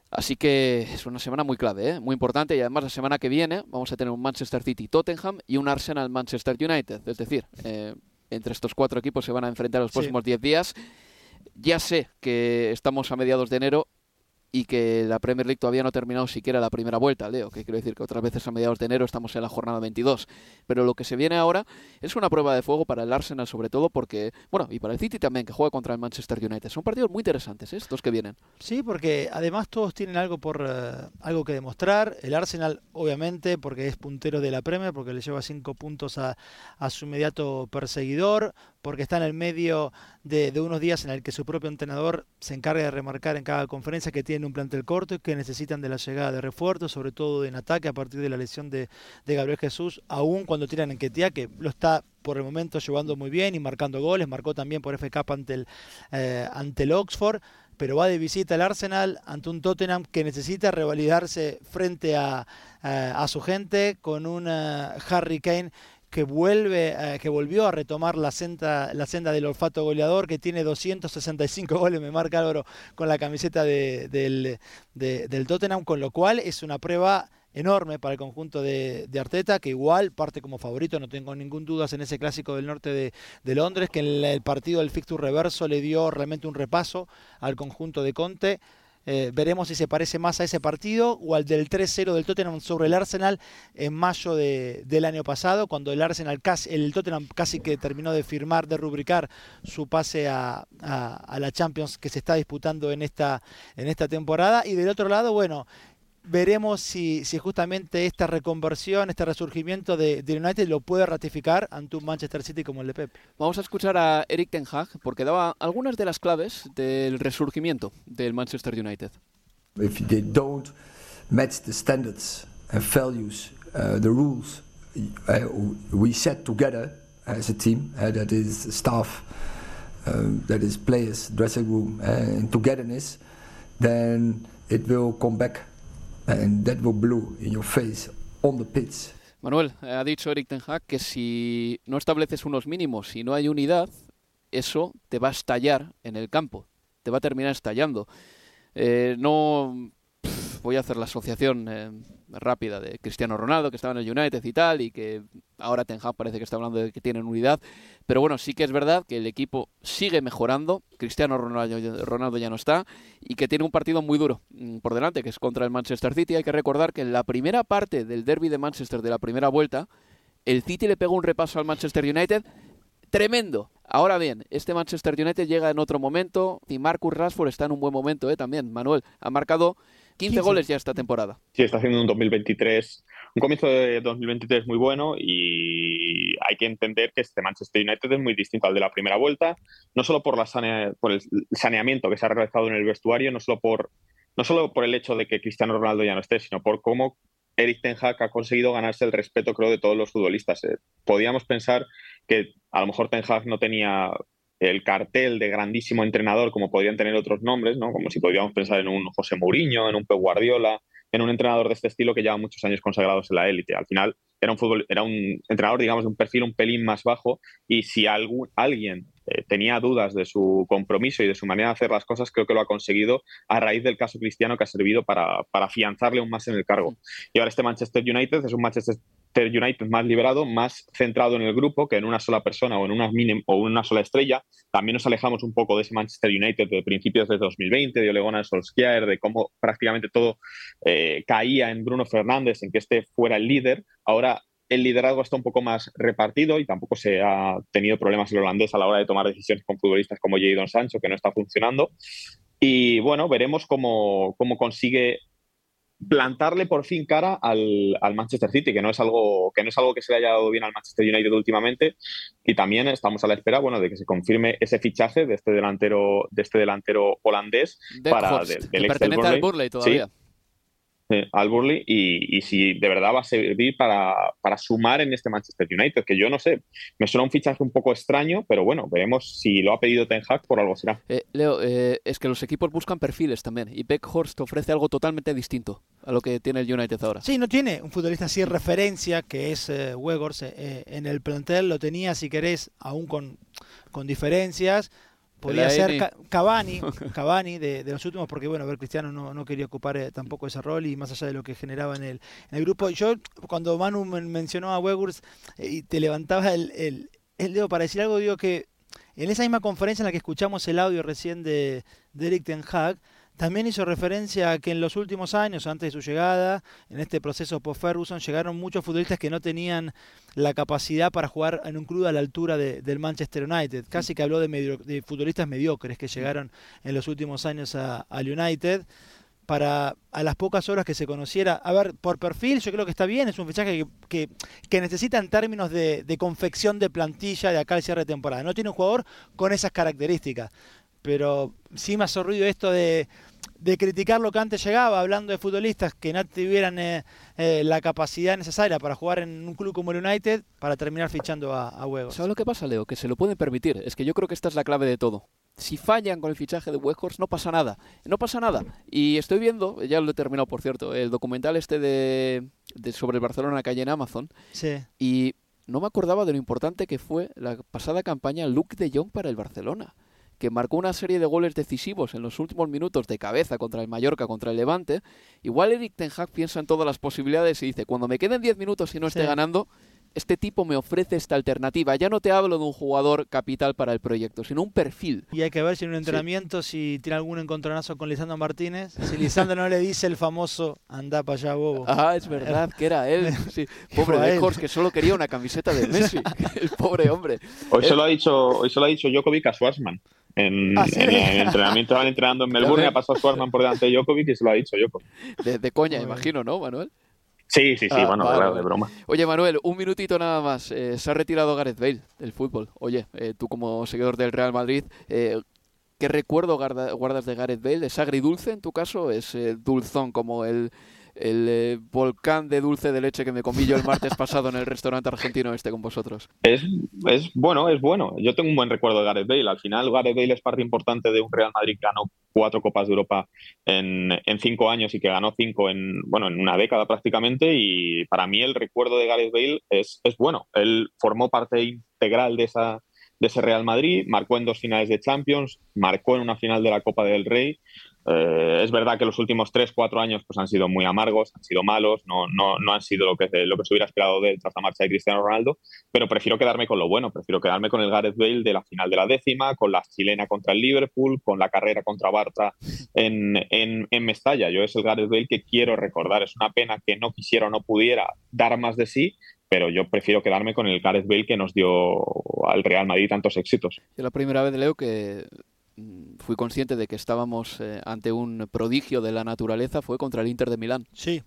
Así que es una semana muy clave, ¿eh? muy importante y además la semana que viene vamos a tener un Manchester City Tottenham y un Arsenal Manchester United. Es decir, eh, entre estos cuatro equipos se van a enfrentar los próximos 10 días. Ya sé que estamos a mediados de enero y que la Premier League todavía no ha terminado siquiera la primera vuelta, Leo, que quiero decir que otras veces a mediados de enero estamos en la jornada 22. Pero lo que se viene ahora es una prueba de fuego para el Arsenal sobre todo porque, bueno, y para el City también, que juega contra el Manchester United. Son partidos muy interesantes ¿eh? estos que vienen. Sí, porque además todos tienen algo por eh, algo que demostrar. El Arsenal, obviamente, porque es puntero de la Premier, porque le lleva cinco puntos a, a su inmediato perseguidor porque está en el medio de, unos días en el que su propio entrenador se encarga de remarcar en cada conferencia que tiene un plantel corto y que necesitan de la llegada de refuerzos, sobre todo en ataque a partir de la lesión de, Gabriel Jesús, aún cuando tiran en Ketia, que lo está por el momento llevando muy bien y marcando goles, marcó también por FK ante el, eh, ante el Oxford pero va de visita al Arsenal ante un Tottenham que necesita revalidarse frente a, a, su gente con un eh, Harry Kane que vuelve eh, que volvió a retomar la senda la senda del olfato goleador que tiene 265 (laughs) goles me marca Álvaro con la camiseta de, del, del Tottenham con lo cual es una prueba enorme para el conjunto de, Arteta, que igual parte como favorito, no tengo ningún dudas en ese clásico del norte de, Londres, que en el, partido del fixture reverso le dio realmente un repaso al conjunto de Conte. Eh, veremos si se parece más a ese partido o al del 3-0 del Tottenham sobre el Arsenal en mayo del año pasado, cuando el Arsenal casi, el Tottenham casi que terminó de firmar, de rubricar su pase a, a, la Champions que se está disputando en esta, en esta temporada. Y del otro lado, bueno, veremos si, si, justamente esta reconversión, este resurgimiento de, United lo puede ratificar ante un Manchester City como el de Pep. Vamos a escuchar a Eric Ten Hag porque daba algunas de las claves del resurgimiento del Manchester United. If they don't match the standards and values, uh, the rules uh, we set together as a team, uh, that is staff, uh, that is players, dressing room, uh, and togetherness, then it will come back and that will blow in your face on the pitch. Manuel, ha dicho Eric Ten Hag que si no estableces unos mínimos, si no hay unidad, eso te va a estallar en el campo, te va a terminar estallando. Eh, no voy a hacer la asociación eh, rápida de Cristiano Ronaldo, que estaba en el United y tal, y que ahora Ten Hag parece que está hablando de que tienen unidad. Pero bueno, sí que es verdad que el equipo sigue mejorando. Cristiano Ronaldo, ya no está y que tiene un partido muy duro mm, por delante, que es contra el Manchester City. Hay que recordar que en la primera parte del derby de Manchester de la primera vuelta, el City le pegó un repaso al Manchester United tremendo. Ahora bien, este Manchester United llega en otro momento y Marcus Rashford está en un buen momento ¿eh? también. Manuel ha marcado 15, goles ya esta temporada. Sí, está haciendo un 2023, un comienzo de 2023 muy bueno y hay que entender que este Manchester United es muy distinto al de la primera vuelta, no solo por, la por el saneamiento que se ha realizado en el vestuario, no solo por, no solo por el hecho de que Cristiano Ronaldo ya no esté, sino por cómo Eric Ten Hag ha conseguido ganarse el respeto, creo, de todos los futbolistas. Eh, podíamos pensar que a lo mejor Ten Hag no tenía el cartel de grandísimo entrenador como podrían tener otros nombres, ¿no? Como si podríamos pensar en un José Mourinho, en un Pep Guardiola, en un entrenador de este estilo que lleva muchos años consagrados en la élite. Al final era un fútbol, era un entrenador, digamos, de un perfil un pelín más bajo y si algún, alguien eh, tenía dudas de su compromiso y de su manera de hacer las cosas, creo que lo ha conseguido a raíz del caso Cristiano que ha servido para, para afianzarle aún más en el cargo. Y ahora este Manchester United es un Manchester United más liberado, más centrado en el grupo que en una sola persona o en una, o una sola estrella. También nos alejamos un poco de ese Manchester United de principios de 2020, de Ole Gunnar Solskjaer, de cómo prácticamente todo eh, caía en Bruno Fernández, en que este fuera el líder. Ahora el liderazgo está un poco más repartido y tampoco se ha tenido problemas el holandés a la hora de tomar decisiones con futbolistas como Jadon Sancho, que no está funcionando. Y bueno, veremos cómo, cómo consigue plantarle por fin cara al, Manchester City, que no es algo que no es algo que se le haya dado bien al Manchester United últimamente. Y también estamos a la espera, bueno, de que se confirme ese fichaje de este delantero, de este delantero holandés para del, pertenece al Burley todavía al Burley y, si de verdad va a servir para, sumar en este Manchester United, que yo no sé, me suena un fichaje un poco extraño, pero bueno, veremos si lo ha pedido Ten Hag por algo será. Eh, Leo, eh, es que los equipos buscan perfiles también y Beckhorst ofrece algo totalmente distinto a lo que tiene el United ahora. Sí, no tiene un futbolista así de referencia que es eh, eh, en el plantel, lo tenía si querés aún con, con diferencias Podría ser Cavani, (laughs) Cavani de, los últimos, porque bueno, ver Cristiano no, no quería ocupar eh, tampoco ese rol y más allá de lo que generaba en el, en el grupo. Yo, cuando Manu mencionó a Wegurs eh, y te levantaba el, el, el, dedo para decir algo, digo que en esa misma conferencia en la que escuchamos el audio recién de, de Eric Ten Hag, también hizo referencia a que en los últimos años, antes de su llegada, en este proceso post-Ferguson, llegaron muchos futbolistas que no tenían la capacidad para jugar en un club a la altura del Manchester United. Casi que habló de, de, futbolistas mediocres que llegaron en los últimos años al United. para a las pocas horas que se conociera. A ver, por perfil yo creo que está bien, es un fichaje que, que, necesita en términos de, de, confección de plantilla de acá al cierre de temporada. No tiene un jugador con esas características, pero sí me ha sorrido esto de, de criticar lo que antes llegaba, hablando de futbolistas que no tuvieran eh, eh, la capacidad necesaria para jugar en un club como el United, para terminar fichando a, a Huegos. ¿Sabes lo que pasa, Leo? Que se lo pueden permitir. Es que yo creo que esta es la clave de todo si fallan con el fichaje de Weghorst no pasa nada, no pasa nada. Y estoy viendo, ya lo he terminado por cierto, el documental este de, sobre el Barcelona que hay en Amazon. Sí. Y no me acordaba de lo importante que fue la pasada campaña Luke de Jong para el Barcelona, que marcó una serie de goles decisivos en los últimos minutos de cabeza contra el Mallorca, contra el Levante. Igual Eric Ten Hag piensa en todas las posibilidades y dice, cuando me queden 10 minutos y no esté ganando, este tipo me ofrece esta alternativa. Ya no te hablo de un jugador capital para el proyecto, sino un perfil. Y hay que ver si en un entrenamiento, si tiene algún encontronazo con Lisandro Martínez, si Lisandro no le dice el famoso anda para allá, bobo. Ah, es verdad que era él. (laughs) Pobre Lejos, que solo quería una camiseta de Messi. (laughs) (laughs) el pobre hombre. Hoy se lo ha dicho, hoy se lo ha dicho Djokovic a Schwarzman. En, ¿Ah, en, el entrenamiento estaban entrenando en Melbourne, ha pasado Schwarzman por delante de Djokovic y se lo ha dicho Djokovic. De, de coña, imagino, ¿no, Manuel? Sí, sí, sí, ah, bueno, claro, de broma. Oye, Manuel, un minutito nada más. Eh, se ha retirado Gareth Bale del fútbol. Oye, eh, tú como seguidor del Real Madrid, eh, ¿qué recuerdo guardas de Gareth Bale? ¿Es agridulce en tu caso? ¿Es dulzón como el el eh, volcán de dulce de leche que me comí yo el martes (laughs) pasado en el restaurante argentino este con vosotros. Es, es bueno, es bueno. Yo tengo un buen recuerdo de Gareth Bale. Al final, Gareth Bale es parte importante de un Real Madrid que ganó cuatro Copas de Europa en, en cinco años y que ganó cinco en, bueno, en una década prácticamente. Y para mí el recuerdo de Gareth Bale es, es bueno. Él formó parte integral de esa de ese Real Madrid, marcó en dos finales de Champions, marcó en una final de la Copa del Rey eh, es verdad que los últimos 3-4 años pues, han sido muy amargos, han sido malos, no, no, no han sido lo que, lo que se hubiera esperado de tras la marcha de Cristiano Ronaldo, pero prefiero quedarme con lo bueno, prefiero quedarme con el Gareth Bale de la final de la décima, con la chilena contra el Liverpool, con la carrera contra Bartra en, en, en Mestalla. Yo es el Gareth Bale que quiero recordar. Es una pena que no quisiera o no pudiera dar más de sí, pero yo prefiero quedarme con el Gareth Bale que nos dio al Real Madrid tantos éxitos. Es la primera vez, Leo, que fui consciente de que estábamos eh, ante un prodigio de la naturaleza fue contra el Inter de Milán. Sí,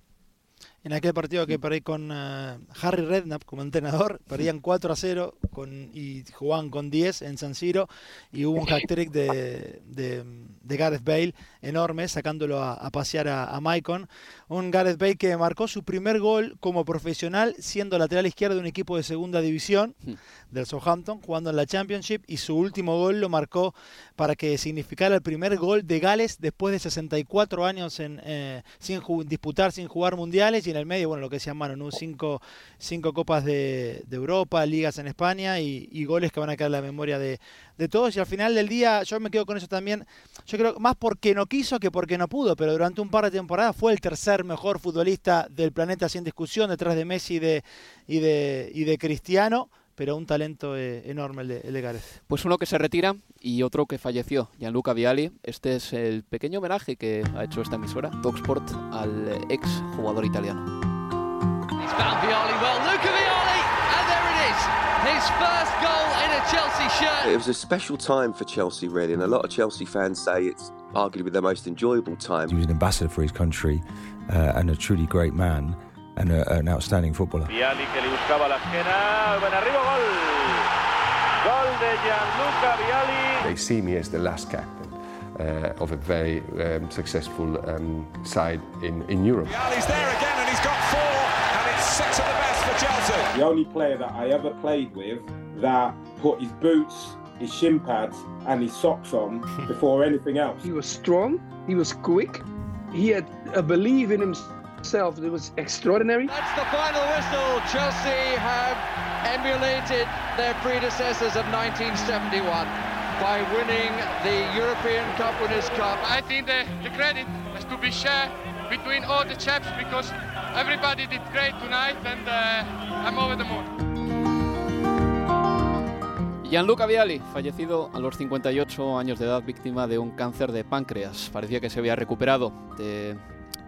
en aquel partido que perdí con eh, Harry Redknapp como entrenador, perdían 4 a 0 con, y jugaban con 10 en San Siro y hubo un hat-trick de, de, Gareth Bale enorme, sacándolo a, pasear a, a, Maicon. Un Gareth Bale que marcó su primer gol como profesional siendo lateral izquierdo de un equipo de segunda división del Southampton, jugando en la Championship y su último gol lo marcó para que significara el primer gol de Gales después de 64 años en, eh, sin disputar, sin jugar mundiales en el medio, bueno, lo que se llaman, ¿no? cinco, cinco copas de, Europa, ligas en España y, goles que van a quedar en la memoria de, todos. Y al final del día, yo me quedo con eso también. Yo creo más porque no quiso que porque no pudo, pero durante un par de temporadas fue el tercer mejor futbolista del planeta sin discusión, detrás de Messi y de, y de, y de Cristiano pero un talento eh, enorme el de, el Gareth. Pues uno que se retira y otro que falleció, Gianluca Viali. Este es el pequeño homenaje que ha hecho esta emisora, Talksport, al ex jugador italiano. He's found Viali well. Luca and there it is. His first goal in a Chelsea shirt. It was a special time for Chelsea, really, and a lot of Chelsea fans say it's arguably their most enjoyable time. He was an ambassador for his country uh, and a truly great man. And a, an outstanding footballer. Viali que le buscaba la esquina, buen arriba, gol. Gol de Gianluca Viali. They see me as the last captain. Uh, of a very um, successful um, side in, in Europe. Viali's there again and he's got four and it's six of the best for Chelsea. The only player that I ever played with that put his boots, his shin pads and his socks on (laughs) before anything else. He was strong, he was quick, he had a belief in himself itself it was extraordinary. That's the final whistle. Chelsea have emulated their predecessors of 1971 by winning the European Cup Winners' Cup. I think the, the credit has to be shared between all the chaps because everybody did great tonight and uh, I'm over the moon. Gianluca Viali, fallecido a los 58 años de edad, víctima de un cáncer de páncreas. Parecía que se había recuperado de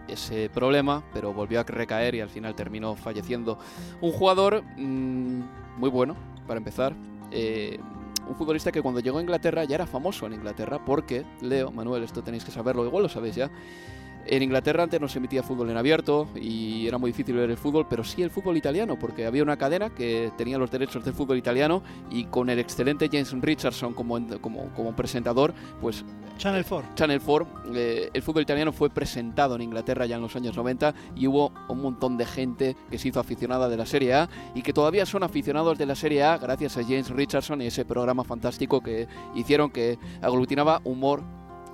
ese problema, pero volvió a recaer y al final terminó falleciendo. Un jugador mm, muy bueno, para empezar. Eh, un futbolista que cuando llegó a Inglaterra ya era famoso en Inglaterra porque, Leo, Manuel, esto tenéis que saberlo, igual lo sabéis ya, En Inglaterra antes no se emitía fútbol en abierto y era muy difícil ver el fútbol, pero sí el fútbol italiano, porque había una cadena que tenía los derechos del fútbol italiano y con el excelente James Richardson como, como, como presentador, pues... Channel 4. Channel 4, eh, el fútbol italiano fue presentado en Inglaterra ya en los años 90 y hubo un montón de gente que se hizo aficionada de la Serie A y que todavía son aficionados de la Serie A gracias a James Richardson y ese programa fantástico que hicieron que aglutinaba humor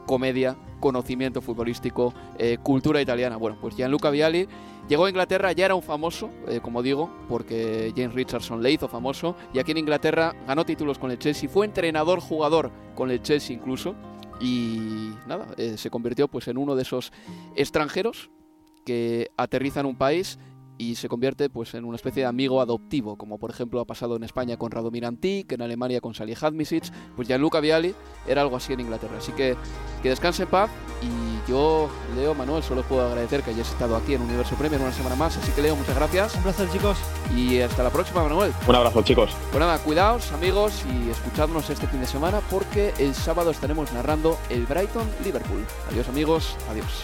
comedia, conocimiento futbolístico, eh, cultura italiana. Bueno, pues Gianluca Vialli llegó a Inglaterra, ya era un famoso, eh, como digo, porque James Richardson le hizo famoso, y aquí en Inglaterra ganó títulos con el Chelsea, fue entrenador, jugador con el Chelsea incluso, y nada, eh, se convirtió pues en uno de esos extranjeros que aterrizan un país y se convierte pues en una especie de amigo adoptivo, como por ejemplo ha pasado en España con Radomir Antic, en Alemania con Salihadmisic, pues Gianluca Vialli era algo así en Inglaterra. Así que que descanse en paz y yo, Leo, Manuel, solo puedo agradecer que hayas estado aquí en Universo Premier una semana más, así que Leo, muchas gracias. Un placer, chicos. Y hasta la próxima, Manuel. Un abrazo, chicos. Pues nada, cuidaos, amigos, y escuchadnos este fin de semana porque el sábado estaremos narrando el Brighton Liverpool. Adiós, amigos. Adiós.